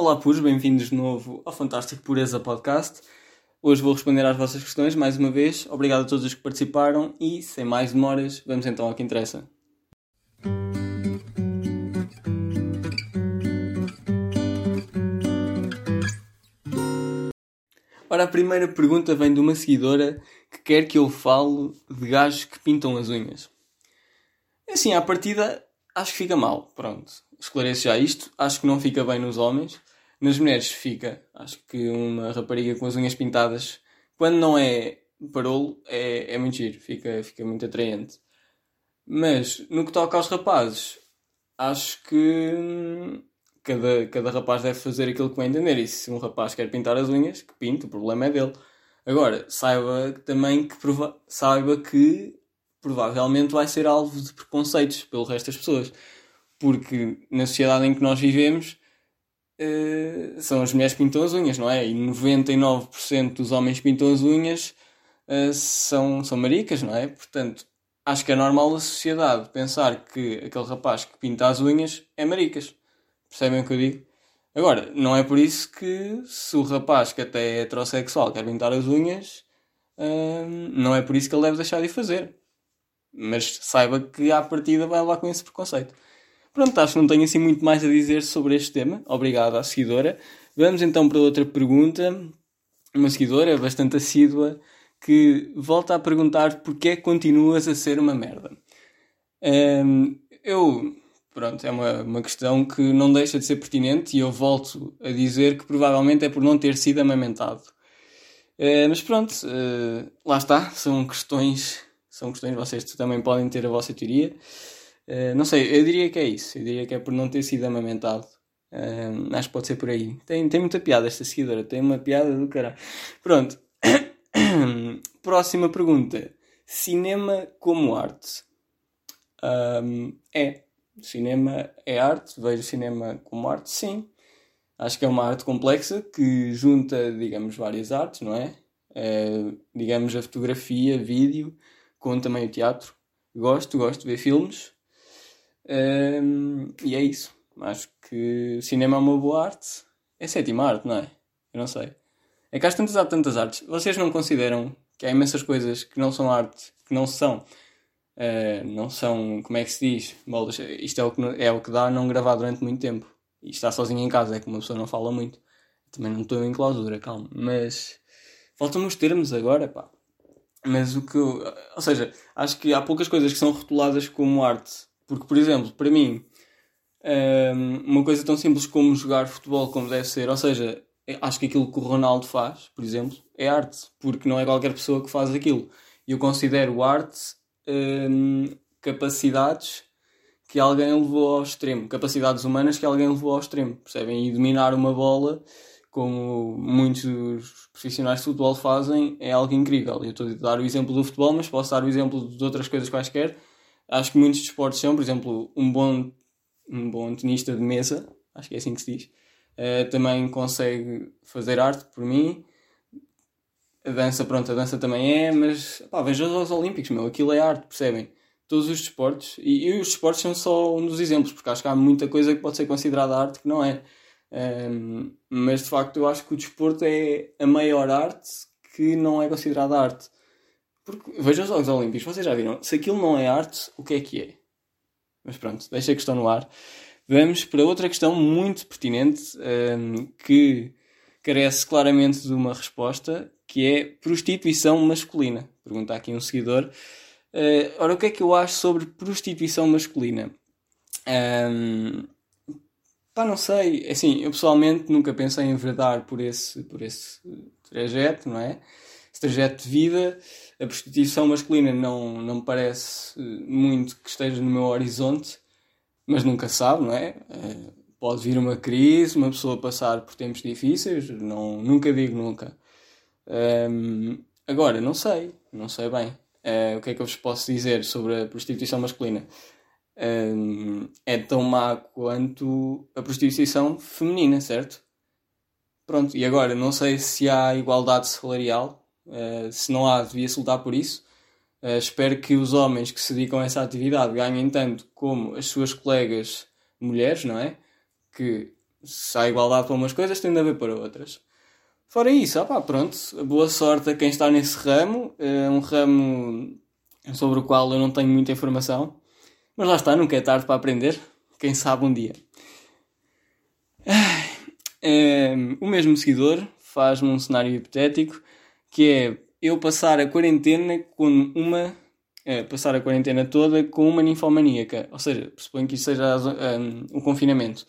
Olá, puros, bem-vindos de novo ao Fantástico Pureza Podcast. Hoje vou responder às vossas questões mais uma vez. Obrigado a todos os que participaram e, sem mais demoras, vamos então ao que interessa. Ora, a primeira pergunta vem de uma seguidora que quer que eu fale de gajos que pintam as unhas. Assim, à partida, acho que fica mal. Pronto, esclareço já isto. Acho que não fica bem nos homens. Nas mulheres fica. Acho que uma rapariga com as unhas pintadas, quando não é parolo, é, é muito giro. Fica, fica muito atraente. Mas, no que toca aos rapazes, acho que hum, cada, cada rapaz deve fazer aquilo que vai entender. E se um rapaz quer pintar as unhas, que pinte, o problema é dele. Agora, saiba também que, saiba que provavelmente vai ser alvo de preconceitos pelo resto das pessoas. Porque na sociedade em que nós vivemos uh, são as mulheres que pintam as unhas, não é? E 99% dos homens que pintam as unhas uh, são, são maricas, não é? Portanto, acho que é normal a sociedade pensar que aquele rapaz que pinta as unhas é maricas. Percebem o que eu digo? Agora, não é por isso que se o rapaz que até é heterossexual quer pintar as unhas, hum, não é por isso que ele deve deixar de fazer. Mas saiba que à partida vai lá com esse preconceito. Pronto, acho que não tenho assim muito mais a dizer sobre este tema. Obrigado à seguidora. Vamos então para outra pergunta. Uma seguidora bastante assídua que volta a perguntar porquê continuas a ser uma merda. Um, eu Pronto, é uma, uma questão que não deixa de ser pertinente e eu volto a dizer que provavelmente é por não ter sido amamentado. Uh, mas pronto, uh, lá está, são questões, são questões, vocês também podem ter a vossa teoria. Uh, não sei, eu diria que é isso, eu diria que é por não ter sido amamentado. acho que pode ser por aí. Tem, tem muita piada esta seguidora, tem uma piada do caralho. Pronto, próxima pergunta: cinema como arte? Um, é cinema é arte, vejo cinema como arte, sim. Acho que é uma arte complexa que junta, digamos, várias artes, não é? é digamos, a fotografia, vídeo, com também o teatro. Gosto, gosto de ver filmes. É, e é isso. Acho que cinema é uma boa arte. É sétima arte, não é? Eu não sei. É que às tantas há tantas artes. Vocês não consideram que há imensas coisas que não são arte, que não são Uh, não são, como é que se diz? Bolas, isto é o, que, é o que dá não gravar durante muito tempo. E estar sozinho em casa é que uma pessoa não fala muito. Também não estou em clausura, calma. Mas faltam-me os termos agora, pá. Mas o que eu, Ou seja, acho que há poucas coisas que são rotuladas como arte. Porque, por exemplo, para mim, ehm, uma coisa tão simples como jogar futebol como deve ser, ou seja, acho que aquilo que o Ronaldo faz, por exemplo, é arte. Porque não é qualquer pessoa que faz aquilo. Eu considero arte Hum, capacidades que alguém levou ao extremo, capacidades humanas que alguém levou ao extremo, percebem? E dominar uma bola, como muitos profissionais de futebol fazem, é algo incrível. Eu estou a dar o exemplo do futebol, mas posso dar o exemplo de outras coisas quaisquer. Acho que muitos desportos são, por exemplo, um bom, um bom tenista de mesa, acho que é assim que se diz, uh, também consegue fazer arte por mim. A dança, pronto, a dança também é, mas pá, veja os Olímpicos, meu, aquilo é arte, percebem? Todos os desportos, e, e os desportos são só um dos exemplos, porque acho que há muita coisa que pode ser considerada arte que não é. Um, mas de facto eu acho que o desporto é a maior arte que não é considerada arte. Porque veja os Jogos Olímpicos, vocês já viram? Se aquilo não é arte, o que é que é? Mas pronto, deixa a questão no ar. Vamos para outra questão muito pertinente um, que carece claramente de uma resposta, que é prostituição masculina. Pergunta aqui um seguidor. Uh, ora, o que é que eu acho sobre prostituição masculina? Um, pá, não sei. É assim, eu pessoalmente nunca pensei em enverdar por esse, por esse trajeto, não é? Esse trajeto de vida. A prostituição masculina não, não parece muito que esteja no meu horizonte, mas nunca sabe, não é? Uh, pode vir uma crise, uma pessoa passar por tempos difíceis, não, nunca digo nunca. Um, agora, não sei, não sei bem. Uh, o que é que eu vos posso dizer sobre a prostituição masculina? Um, é tão má quanto a prostituição feminina, certo? Pronto, e agora, não sei se há igualdade salarial, uh, se não há, devia-se lutar por isso. Uh, espero que os homens que se dedicam a essa atividade ganhem tanto como as suas colegas mulheres, não é? Que Se há igualdade para umas coisas, tem de haver para outras. Fora isso, opá, pronto, boa sorte a quem está nesse ramo. É um ramo sobre o qual eu não tenho muita informação. Mas lá está, nunca é tarde para aprender. Quem sabe um dia. O mesmo seguidor faz-me um cenário hipotético que é eu passar a quarentena com uma. É, passar a quarentena toda com uma ninfomaníaca. Ou seja, suponho que isto seja um, confinamento.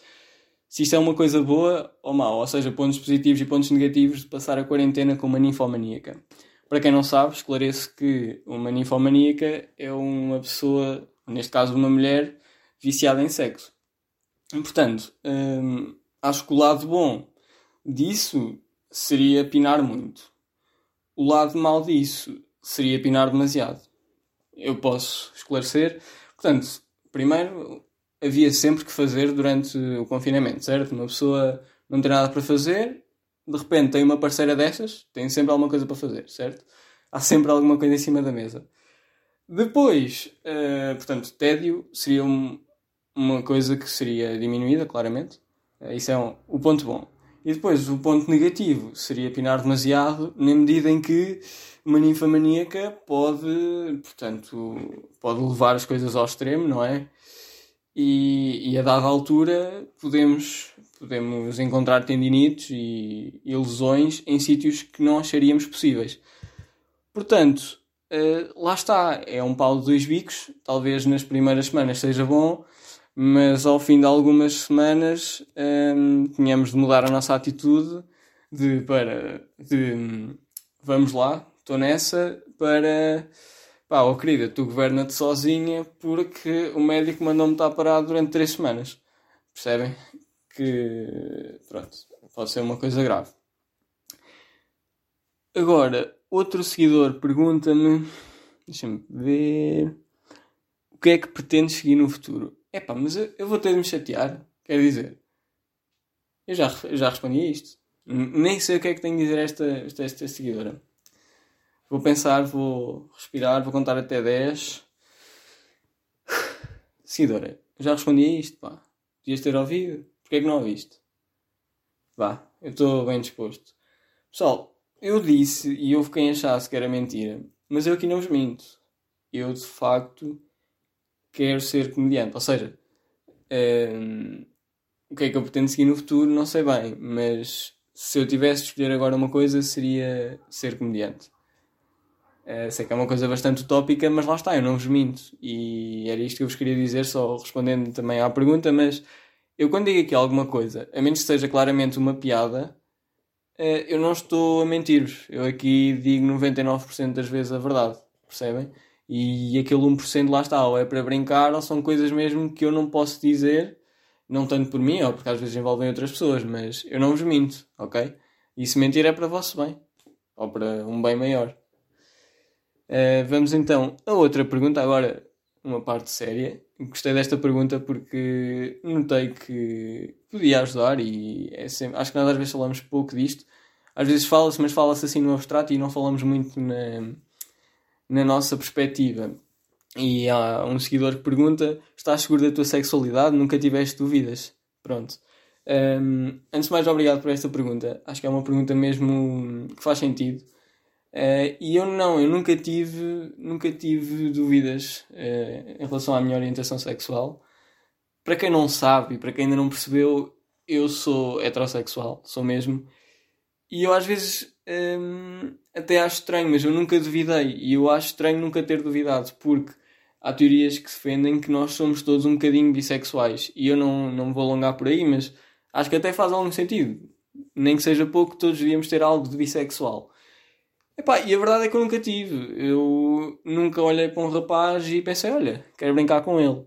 Se isto é uma coisa boa ou mau, ou seja, pontos positivos e pontos negativos de passar a quarentena com uma ninfomaníaca. Para quem não sabe, esclareço que uma ninfomaníaca é uma pessoa, neste caso uma mulher, viciada em sexo. Portanto, hum, acho que o lado bom disso seria pinar muito. O lado mau disso seria pinar demasiado. Eu posso esclarecer. Portanto, primeiro, havia sempre que fazer durante o confinamento, certo? Uma pessoa não tem nada para fazer, de repente tem uma parceira dessas, tem sempre alguma coisa para fazer, certo? Há sempre alguma coisa em cima da mesa. Depois, uh, portanto, tédio seria um, uma coisa que seria diminuída, claramente. Uh, isso é um, o ponto bom. E depois, o ponto negativo seria pinar demasiado, na medida em que uma ninfomaníaca pode, portanto, pode levar as coisas ao extremo, não é? E, e a dada altura podemos, podemos encontrar tendinites e, e lesões em sítios que não acharíamos possíveis. Portanto, uh, lá está, é um pau de dois bicos. Talvez nas primeiras semanas seja bom, mas ao fim de algumas semanas um, tínhamos de mudar a nossa atitude de para de vamos lá, estou nessa para pá, oh querida, tu governa-te sozinha porque o médico mandou-me estar parado durante três semanas. Percebem? Que pronto, pode ser uma coisa grave. Agora, outro seguidor pergunta-me, deixa-me ver, o que é que pretendes seguir no futuro? Epá, mas eu, eu vou ter de me chatear, quer dizer, eu já, eu já respondi a isto. Nem sei o que é que tenho de dizer a esta, esta, esta seguidora. Vou pensar, vou respirar, vou contar até 10. Seguidora, já respondi a isto, pá. Podias ter ouvido. Porquê é que não ouviste? Vá, eu estou bem disposto. Pessoal, eu disse e houve quem achasse que era mentira, mas eu aqui não vos minto. Eu de facto quero ser comediante. Ou seja, um, o que é que eu pretendo seguir no futuro, não sei bem, mas se eu tivesse de escolher agora uma coisa, seria ser comediante. Uh, sei que é uma coisa bastante utópica, mas lá está, eu não vos minto. E era isto que eu vos queria dizer, só respondendo também à pergunta. Mas eu, quando digo aqui alguma coisa, a menos que seja claramente uma piada, uh, eu não estou a mentir-vos. Eu aqui digo 99% das vezes a verdade, percebem? E aquele 1% lá está, ou é para brincar, ou são coisas mesmo que eu não posso dizer, não tanto por mim, ou porque às vezes envolvem outras pessoas, mas eu não vos minto, ok? E se mentir é para vosso bem, ou para um bem maior. Uh, vamos então a outra pergunta, agora uma parte séria. Gostei desta pergunta porque notei que podia ajudar e é sempre, acho que nós às vezes falamos pouco disto. Às vezes fala-se, mas fala-se assim no abstrato e não falamos muito na, na nossa perspectiva. E há um seguidor que pergunta: Estás seguro da tua sexualidade? Nunca tiveste dúvidas? Pronto. Um, antes de mais, obrigado por esta pergunta. Acho que é uma pergunta mesmo que faz sentido. Uh, e eu não, eu nunca tive, nunca tive dúvidas uh, em relação à minha orientação sexual. Para quem não sabe e para quem ainda não percebeu, eu sou heterossexual, sou mesmo. E eu às vezes um, até acho estranho, mas eu nunca duvidei. E eu acho estranho nunca ter duvidado, porque há teorias que defendem que nós somos todos um bocadinho bissexuais. E eu não, não vou alongar por aí, mas acho que até faz algum sentido. Nem que seja pouco, todos devíamos ter algo de bissexual. Epá, e a verdade é que eu nunca tive. Eu nunca olhei para um rapaz e pensei, olha, quero brincar com ele.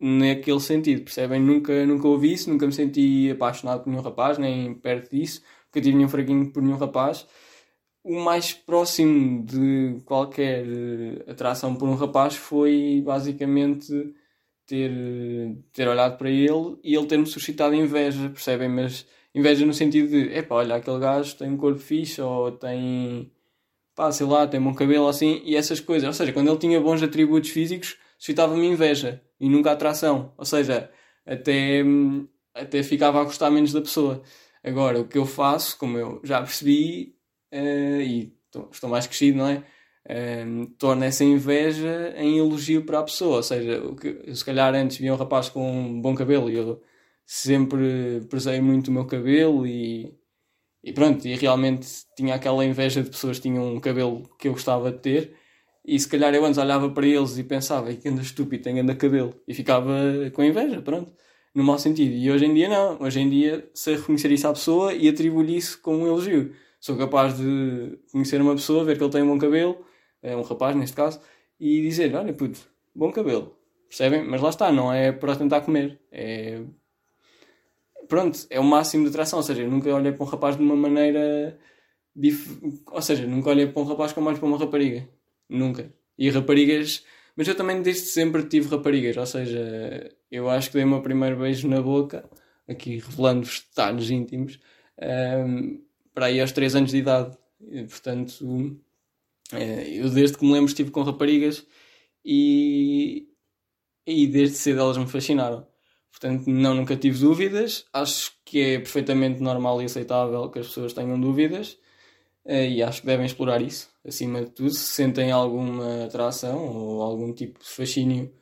Naquele sentido, percebem? Nunca, nunca ouvi isso, nunca me senti apaixonado por nenhum rapaz, nem perto disso. Nunca tive nenhum fraguinho por nenhum rapaz. O mais próximo de qualquer eh, atração por um rapaz foi basicamente ter, ter olhado para ele e ele ter-me suscitado inveja, percebem? Mas inveja no sentido de, epá, olha, aquele gajo tem um corpo fixe ou tem pá, sei lá, tem bom cabelo assim, e essas coisas. Ou seja, quando ele tinha bons atributos físicos, suscitava-me inveja e nunca atração. Ou seja, até, até ficava a gostar menos da pessoa. Agora, o que eu faço, como eu já percebi, uh, e estou mais crescido, não é? Um, torna essa inveja em elogio para a pessoa. Ou seja, o que, se calhar antes via um rapaz com um bom cabelo e eu sempre prezei muito o meu cabelo e, e pronto, e realmente tinha aquela inveja de pessoas que tinham um cabelo que eu gostava de ter. E se calhar eu antes olhava para eles e pensava, que anda estúpido, tem anda cabelo. E ficava com inveja, pronto, no mau sentido. E hoje em dia não. Hoje em dia sei reconhecer isso à pessoa e atribuir isso como um elogio. Sou capaz de conhecer uma pessoa, ver que ele tem um bom cabelo é um rapaz neste caso, e dizer: Olha, puto, bom cabelo. Percebem? Mas lá está, não é para tentar comer. É. Pronto, é o máximo de atração. Ou seja, eu nunca olhei para um rapaz de uma maneira. Dif... Ou seja, nunca olhei para um rapaz como mais para uma rapariga. Nunca. E raparigas. Mas eu também desde sempre tive raparigas. Ou seja, eu acho que dei o meu primeiro beijo na boca, aqui revelando-vos detalhes íntimos, um, ehm, para aí aos 3 anos de idade. E, portanto eh, eu desde que me lembro estive com raparigas e, e desde cedo elas me fascinaram. Portanto, não, nunca tive dúvidas. Acho que é perfeitamente normal e aceitável que as pessoas tenham dúvidas eh, e acho que devem explorar isso, acima de tudo. Se sentem alguma atração ou algum tipo de fascínio,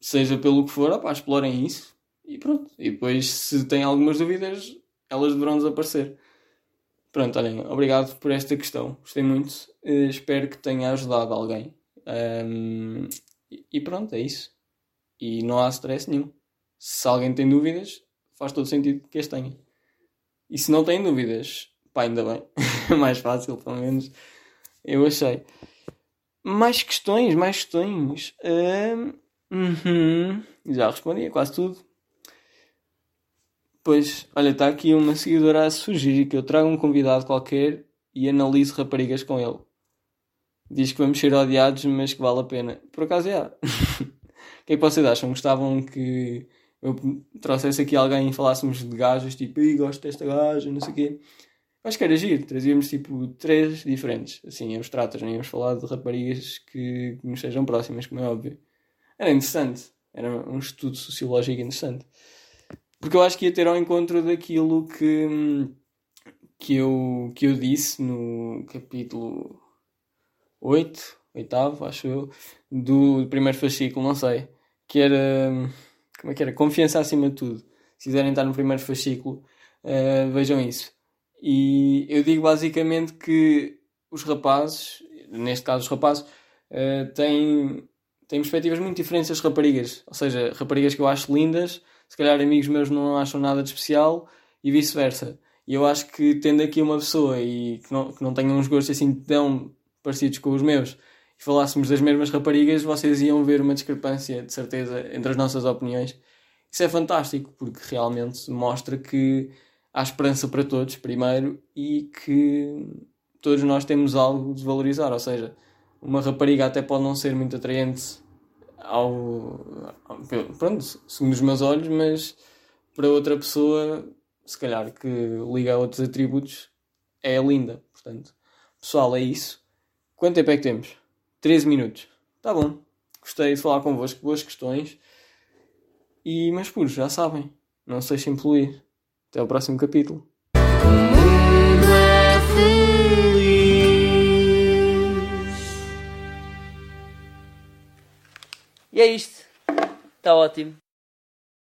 seja pelo que for, opa, explorem isso e pronto. E depois, se têm algumas dúvidas, elas deverão desaparecer. Pronto, olhem, obrigado por esta questão. Gostei muito. Uh, espero que tenha ajudado alguém. Um, e pronto, é isso. E não há stress nenhum. Se alguém tem dúvidas, faz todo sentido que as tenha. E se não tem dúvidas, pá, ainda bem. mais fácil, pelo menos. Eu achei. Mais questões, mais questões. Um, uhum. Já respondi a quase tudo. Pois, olha, está aqui uma seguidora a sugerir que eu traga um convidado qualquer e analise raparigas com ele. Diz que vamos ser odiados, mas que vale a pena. Por acaso é. o que é que vocês acham? Gostavam que eu trouxesse aqui alguém e falássemos de gajas, tipo, Ih, gosto desta gaja, não sei o quê. Acho que era giro, trazíamos tipo três diferentes, assim, abstratas, não íamos falar de raparigas que, que nos sejam próximas, como é óbvio. Era interessante, era um estudo sociológico interessante. Porque eu acho que ia ter ao encontro daquilo que, que, eu, que eu disse no capítulo 8, oitavo, acho eu, do primeiro fascículo, não sei. Que era. Como é que era? Confiança acima de tudo. Se quiserem estar no primeiro fascículo, uh, vejam isso. E eu digo basicamente que os rapazes, neste caso os rapazes, uh, têm, têm perspectivas muito diferentes das raparigas. Ou seja, raparigas que eu acho lindas se calhar amigos meus não acham nada de especial e vice-versa. E eu acho que tendo aqui uma pessoa e que não, que não tenha uns gostos assim tão parecidos com os meus e falássemos das mesmas raparigas, vocês iam ver uma discrepância, de certeza, entre as nossas opiniões. Isso é fantástico, porque realmente mostra que há esperança para todos, primeiro, e que todos nós temos algo de valorizar. Ou seja, uma rapariga até pode não ser muito atraente ao, ao, pronto, segundo os meus olhos, mas para outra pessoa, se calhar que liga a outros atributos, é linda. Portanto, pessoal, é isso. Quanto tempo é que temos? 13 minutos. Tá bom. Gostei de falar convosco, boas questões. E, mas puros, já sabem, não se deixem poluir. Até o próximo capítulo. E é isto. Está ótimo.